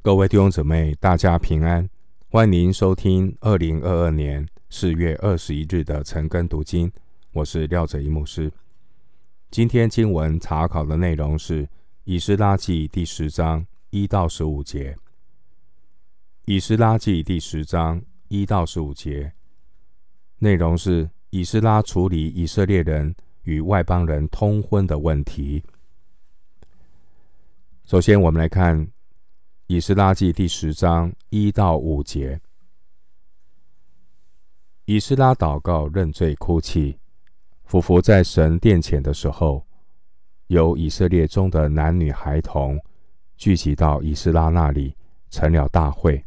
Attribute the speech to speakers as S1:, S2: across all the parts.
S1: 各位弟兄姊妹，大家平安，欢迎收听二零二二年四月二十一日的晨更读经。我是廖哲一牧师。今天经文查考的内容是《以斯拉记》第十章一到十五节。《以斯拉记》第十章一到十五节内容是以斯拉处理以色列人与外邦人通婚的问题。首先，我们来看《以斯拉记》第十章一到五节。以斯拉祷告、认罪、哭泣，俯伏在神殿前的时候，有以色列中的男女孩童聚集到以斯拉那里，成了大会。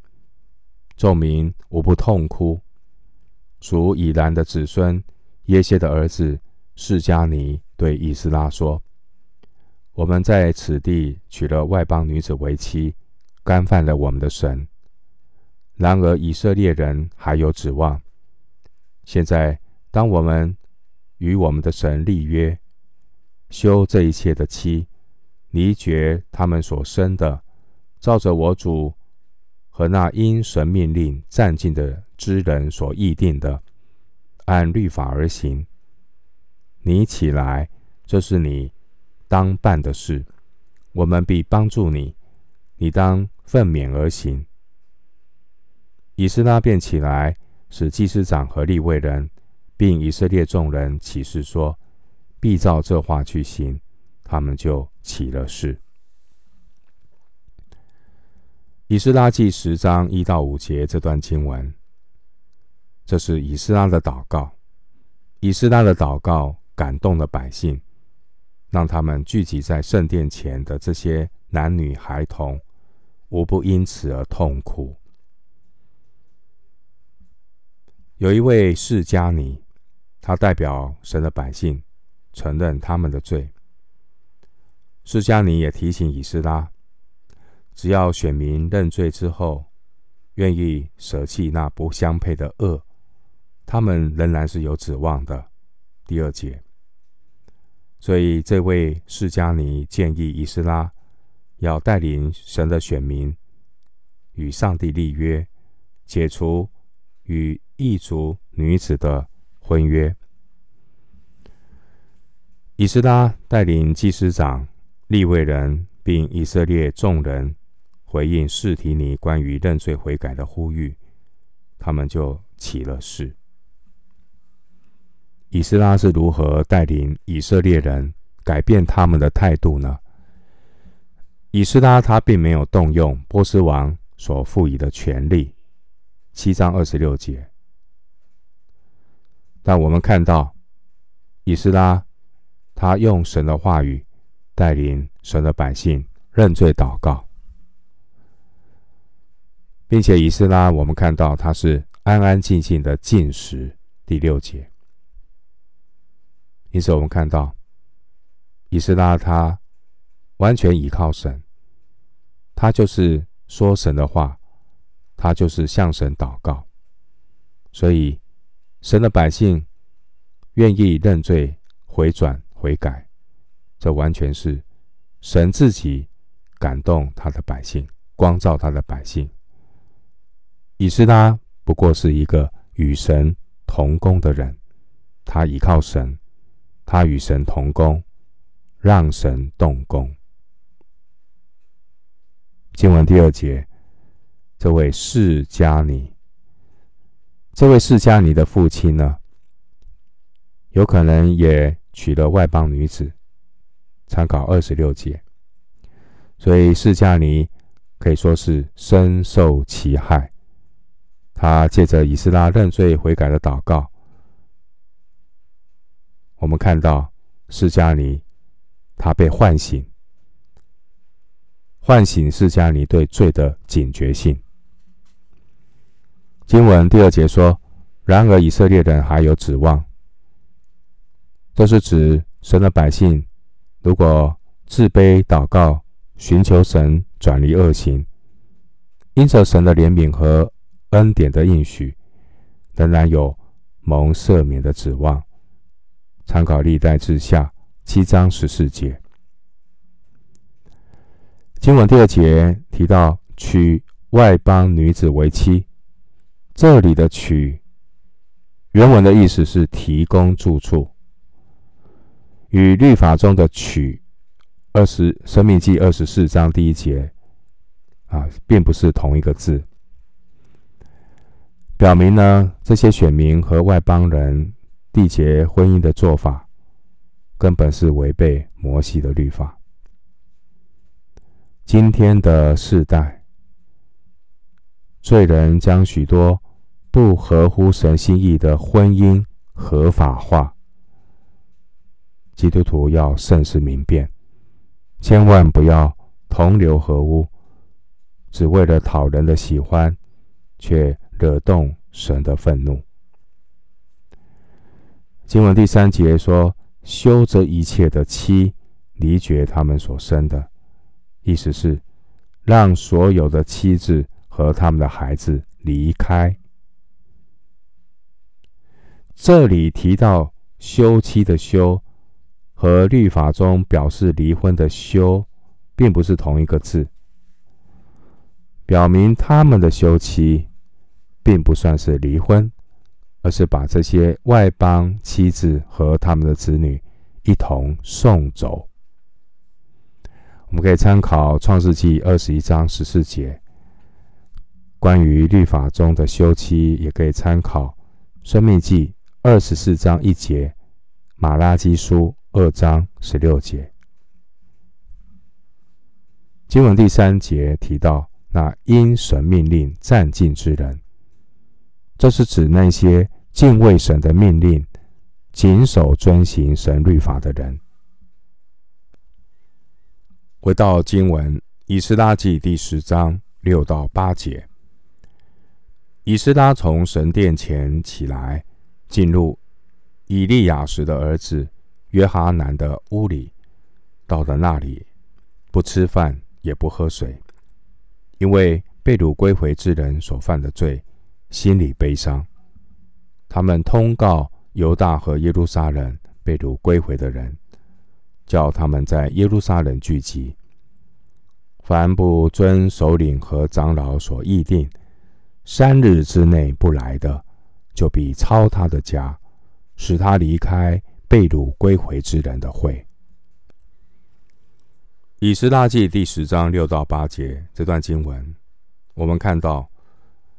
S1: 众民无不痛哭。属以兰的子孙耶谢的儿子示迦尼对以斯拉说。我们在此地娶了外邦女子为妻，干犯了我们的神。然而以色列人还有指望。现在，当我们与我们的神立约，休这一切的妻，离绝他们所生的，照着我主和那因神命令暂禁的之人所议定的，按律法而行。你起来，这是你。当办的事，我们必帮助你。你当奋勉而行。以斯拉便起来，使祭司长和利未人，并以色列众人起誓说：必照这话去行。他们就起了誓。以斯拉记十章一到五节这段经文，这是以斯拉的祷告。以斯拉的祷告感动了百姓。让他们聚集在圣殿前的这些男女孩童，无不因此而痛苦。有一位释迦尼，他代表神的百姓，承认他们的罪。释迦尼也提醒以斯拉，只要选民认罪之后，愿意舍弃那不相配的恶，他们仍然是有指望的。第二节。所以，这位释迦尼建议以斯拉要带领神的选民与上帝立约，解除与异族女子的婚约。以斯拉带领祭司长、立位人，并以色列众人回应示提尼关于认罪悔改的呼吁，他们就起了誓。以斯拉是如何带领以色列人改变他们的态度呢？以斯拉他并没有动用波斯王所赋予的权力，七章二十六节。但我们看到，以斯拉他用神的话语带领神的百姓认罪祷告，并且以斯拉我们看到他是安安静静的进食，第六节。因此，我们看到以斯拉他完全倚靠神，他就是说神的话，他就是向神祷告，所以神的百姓愿意认罪、回转、悔改，这完全是神自己感动他的百姓，光照他的百姓。以斯拉不过是一个与神同工的人，他倚靠神。他与神同工，让神动工。经文第二节，这位释迦尼，这位释迦尼的父亲呢，有可能也娶了外邦女子。参考二十六节，所以释迦尼可以说是深受其害。他借着以斯拉认罪悔改的祷告。我们看到释迦尼，他被唤醒，唤醒释迦尼对罪的警觉性。经文第二节说：“然而以色列人还有指望。”这是指神的百姓，如果自卑祷告，寻求神转离恶行，因着神的怜悯和恩典的应许，仍然有蒙赦免的指望。参考历代志下七章十四节，经文第二节提到娶外邦女子为妻。这里的“娶”原文的意思是提供住处，与律法中的“娶”二十申命记二十四章第一节啊，并不是同一个字。表明呢，这些选民和外邦人缔结婚姻的做法，根本是违背摩西的律法。今天的世代，罪人将许多不合乎神心意的婚姻合法化，基督徒要慎思明辨，千万不要同流合污，只为了讨人的喜欢，却惹动神的愤怒。经文第三节说：“休这一切的妻，离绝他们所生的。”意思是让所有的妻子和他们的孩子离开。这里提到休妻的休，和律法中表示离婚的休，并不是同一个字，表明他们的休妻。并不算是离婚，而是把这些外邦妻子和他们的子女一同送走。我们可以参考创世纪二十一章十四节，关于律法中的休妻，也可以参考申命记二十四章一节，马拉基书二章十六节。经文第三节提到那因神命令暂近之人。这是指那些敬畏神的命令、谨守遵行神律法的人。回到经文，《以斯拉记》第十章六到八节：以斯拉从神殿前起来，进入以利亚实的儿子约哈难的屋里，到了那里，不吃饭也不喝水，因为被掳归回之人所犯的罪。心里悲伤，他们通告犹大和耶路撒冷被掳归回的人，叫他们在耶路撒冷聚集。凡不遵首领和长老所议定，三日之内不来的，就必抄他的家，使他离开被掳归回之人的会。以斯拉记第十章六到八节这段经文，我们看到。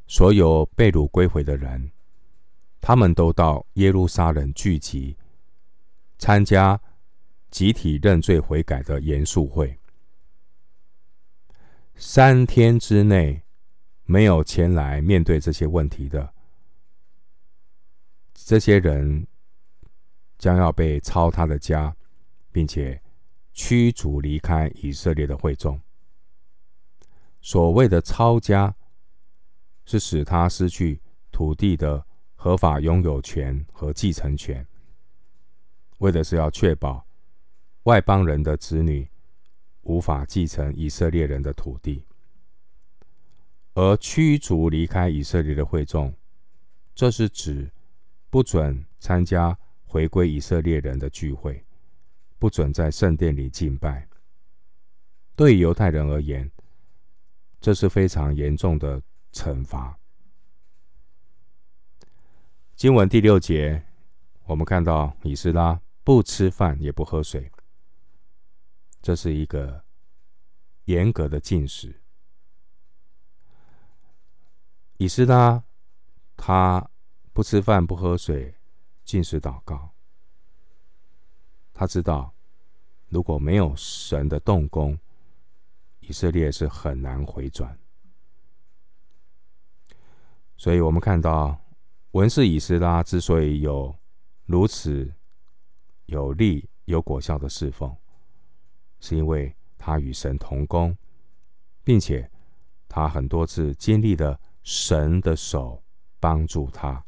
S1: 所有被掳归回的人，他们都到耶路撒冷聚集，参加集体认罪悔改的严肃会。三天之内没有前来面对这些问题的，这些人将要被抄他的家，并且驱逐离开以色列的会众。所谓的抄家。是使他失去土地的合法拥有权和继承权，为的是要确保外邦人的子女无法继承以色列人的土地，而驱逐离开以色列的会众，这是指不准参加回归以色列人的聚会，不准在圣殿里敬拜。对犹太人而言，这是非常严重的。惩罚。经文第六节，我们看到以斯拉不吃饭也不喝水，这是一个严格的禁食。以斯拉他不吃饭不喝水，禁食祷告。他知道，如果没有神的动工，以色列是很难回转。所以我们看到，文士以斯拉之所以有如此有力、有果效的侍奉，是因为他与神同工，并且他很多次经历了神的手帮助他。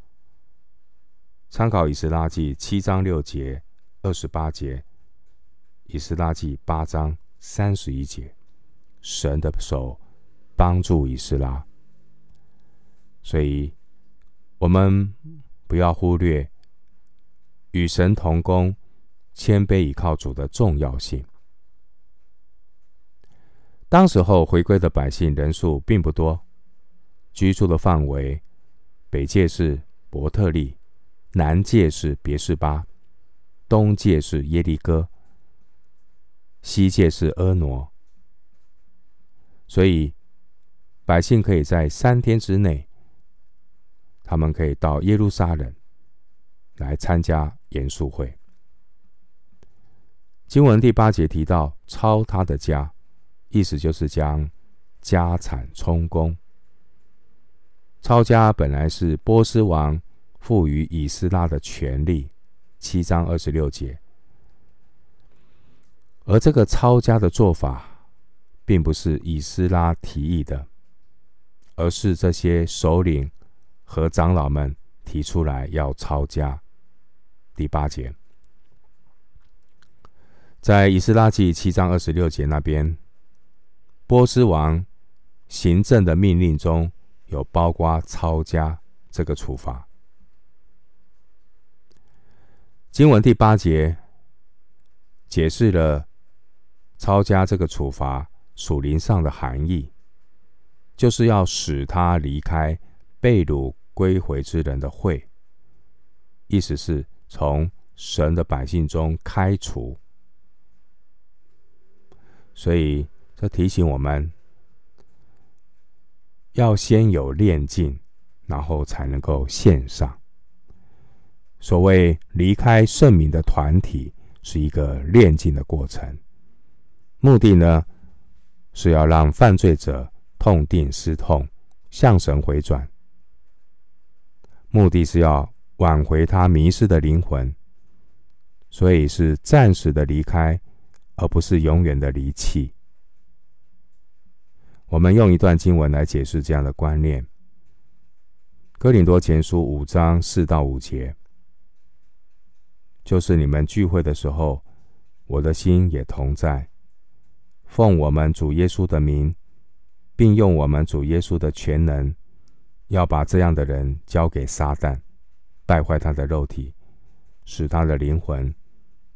S1: 参考以斯拉记七章六节、二十八节，以斯拉记八章三十一节，神的手帮助以斯拉。所以，我们不要忽略与神同工、谦卑倚靠主的重要性。当时候回归的百姓人数并不多，居住的范围，北界是伯特利，南界是别是巴，东界是耶利哥，西界是阿挪。所以百姓可以在三天之内，他们可以到耶路撒冷来参加严肃会。经文第八节提到抄他的家。意思就是将家产充公。抄家本来是波斯王赋予以斯拉的权利，七章二十六节。而这个抄家的做法，并不是以斯拉提议的，而是这些首领和长老们提出来要抄家。第八节，在以斯拉记七章二十六节那边。波斯王行政的命令中有包括抄家这个处罚。经文第八节解释了抄家这个处罚属灵上的含义，就是要使他离开被掳归回之人的会，意思是从神的百姓中开除，所以。提醒我们，要先有炼净，然后才能够献上。所谓离开圣明的团体，是一个炼净的过程。目的呢，是要让犯罪者痛定思痛，向神回转。目的是要挽回他迷失的灵魂，所以是暂时的离开，而不是永远的离弃。我们用一段经文来解释这样的观念，《哥林多前书》五章四到五节，就是你们聚会的时候，我的心也同在，奉我们主耶稣的名，并用我们主耶稣的全能，要把这样的人交给撒旦，败坏他的肉体，使他的灵魂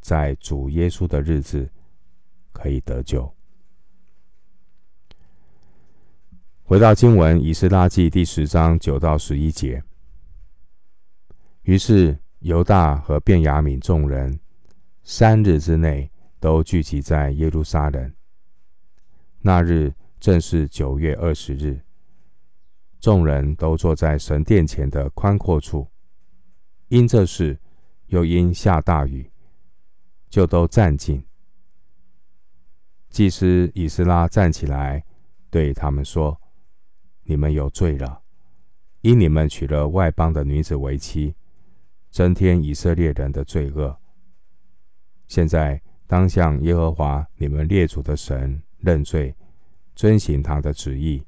S1: 在主耶稣的日子可以得救。回到经文，以斯拉记第十章九到十一节。于是犹大和便雅悯众人三日之内都聚集在耶路撒冷。那日正是九月二十日，众人都坐在神殿前的宽阔处。因这事，又因下大雨，就都站尽。祭司以斯拉站起来，对他们说。你们有罪了，因你们娶了外邦的女子为妻，增添以色列人的罪恶。现在当向耶和华你们列祖的神认罪，遵行他的旨意，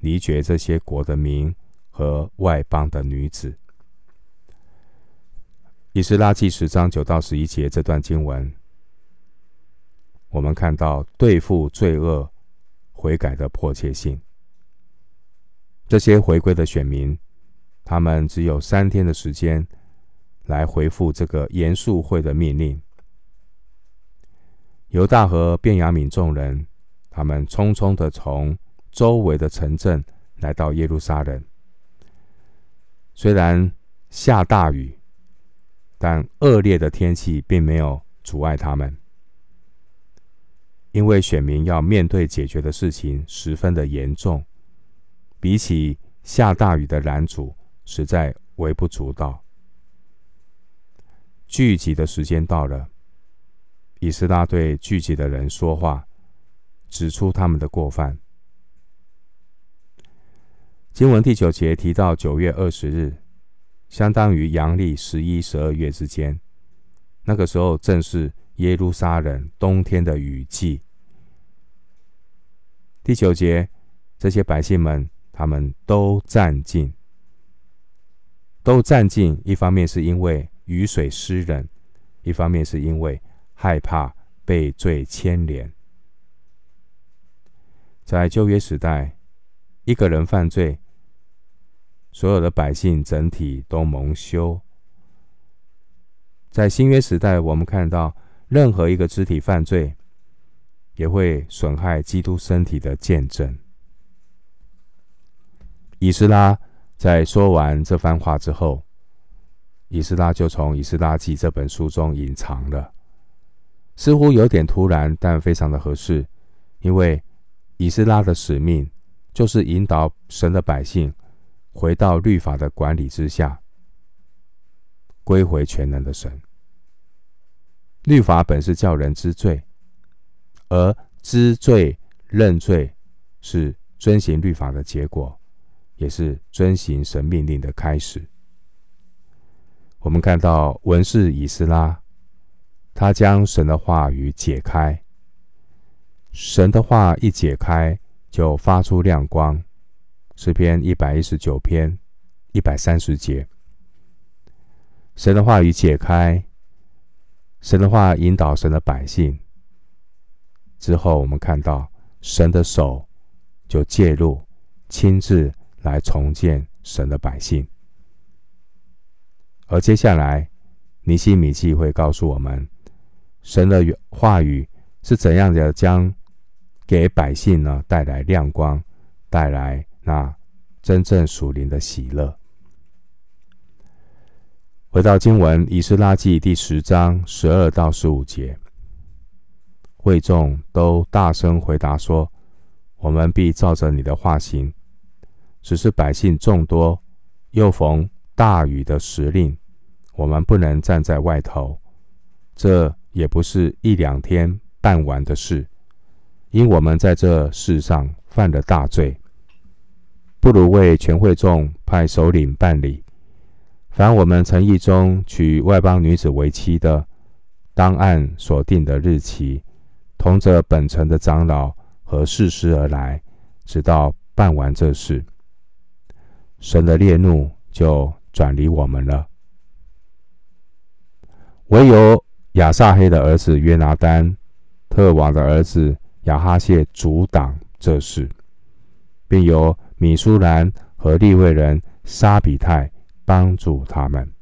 S1: 离绝这些国的民和外邦的女子。以斯拉记十章九到十一节这段经文，我们看到对付罪恶、悔改的迫切性。这些回归的选民，他们只有三天的时间来回复这个严肃会的命令。犹大和便雅悯众人，他们匆匆的从周围的城镇来到耶路撒冷。虽然下大雨，但恶劣的天气并没有阻碍他们，因为选民要面对解决的事情十分的严重。比起下大雨的拦阻，实在微不足道。聚集的时间到了，以斯拉对聚集的人说话，指出他们的过犯。经文第九节提到九月二十日，相当于阳历十一、十二月之间，那个时候正是耶路撒冷冬天的雨季。第九节，这些百姓们。他们都站尽，都站尽。一方面是因为雨水湿冷，一方面是因为害怕被罪牵连。在旧约时代，一个人犯罪，所有的百姓整体都蒙羞。在新约时代，我们看到任何一个肢体犯罪，也会损害基督身体的见证。以斯拉在说完这番话之后，以斯拉就从《以斯拉记》这本书中隐藏了，似乎有点突然，但非常的合适，因为以斯拉的使命就是引导神的百姓回到律法的管理之下，归回全能的神。律法本是叫人知罪，而知罪认罪是遵行律法的结果。也是遵行神命令的开始。我们看到文士以斯拉，他将神的话语解开。神的话一解开，就发出亮光。诗篇一百一十九篇一百三十节，神的话语解开，神的话引导神的百姓。之后，我们看到神的手就介入，亲自。来重建神的百姓，而接下来尼希米记会告诉我们，神的话语是怎样的将给百姓呢带来亮光，带来那真正属灵的喜乐。回到经文，以斯拉记第十章十二到十五节，会众都大声回答说：“我们必照着你的话行。”只是百姓众多，又逢大雨的时令，我们不能站在外头。这也不是一两天办完的事，因我们在这世上犯了大罪，不如为全会众派首领办理。凡我们诚意中娶外邦女子为妻的，当按所定的日期，同着本城的长老和士师而来，直到办完这事。神的烈怒就转离我们了。唯有亚撒黑的儿子约拿单、特王的儿子亚哈谢阻挡这事，并由米苏兰和利未人沙比泰帮助他们。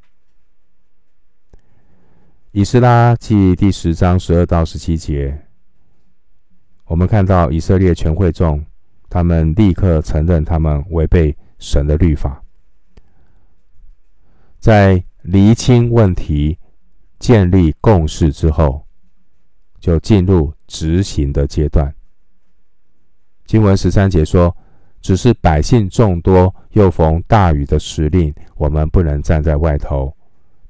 S1: 以斯拉记第十章十二到十七节，我们看到以色列全会众，他们立刻承认他们违背。神的律法，在厘清问题、建立共识之后，就进入执行的阶段。经文十三节说：“只是百姓众多，又逢大雨的时令，我们不能站在外头。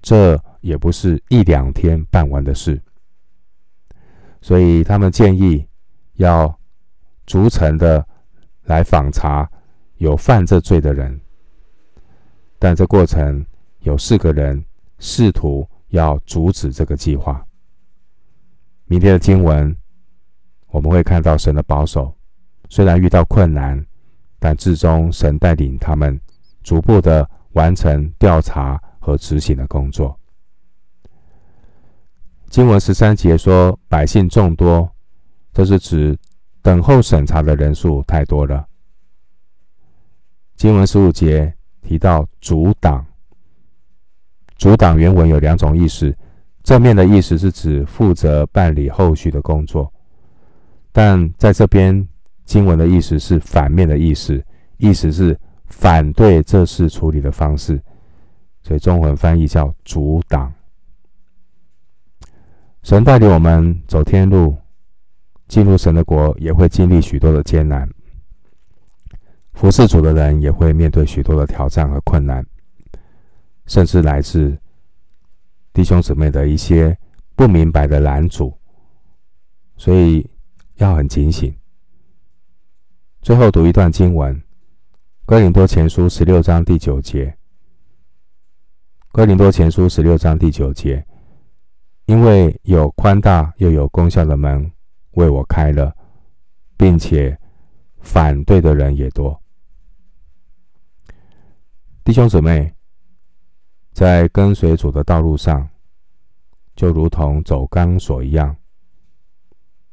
S1: 这也不是一两天办完的事。所以他们建议要逐层的来访查。”有犯这罪的人，但这过程有四个人试图要阻止这个计划。明天的经文我们会看到神的保守，虽然遇到困难，但至终神带领他们逐步的完成调查和执行的工作。经文十三节说百姓众多，这是指等候审查的人数太多了。经文十五节提到阻挡，阻挡原文有两种意思，正面的意思是指负责办理后续的工作，但在这边经文的意思是反面的意思，意思是反对这事处理的方式，所以中文翻译叫阻挡。神带领我们走天路，进入神的国，也会经历许多的艰难。服侍主的人也会面对许多的挑战和困难，甚至来自弟兄姊妹的一些不明白的拦阻，所以要很警醒。最后读一段经文，《哥林多前书》十六章第九节，《哥林多前书》十六章第九节，因为有宽大又有功效的门为我开了，并且反对的人也多。弟兄姊妹，在跟随主的道路上，就如同走钢索一样，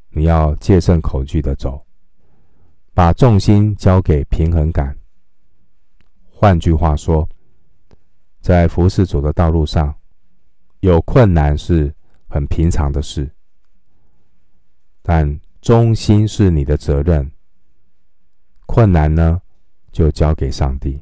S1: 你要戒慎恐惧的走，把重心交给平衡感。换句话说，在服侍主的道路上，有困难是很平常的事，但忠心是你的责任，困难呢，就交给上帝。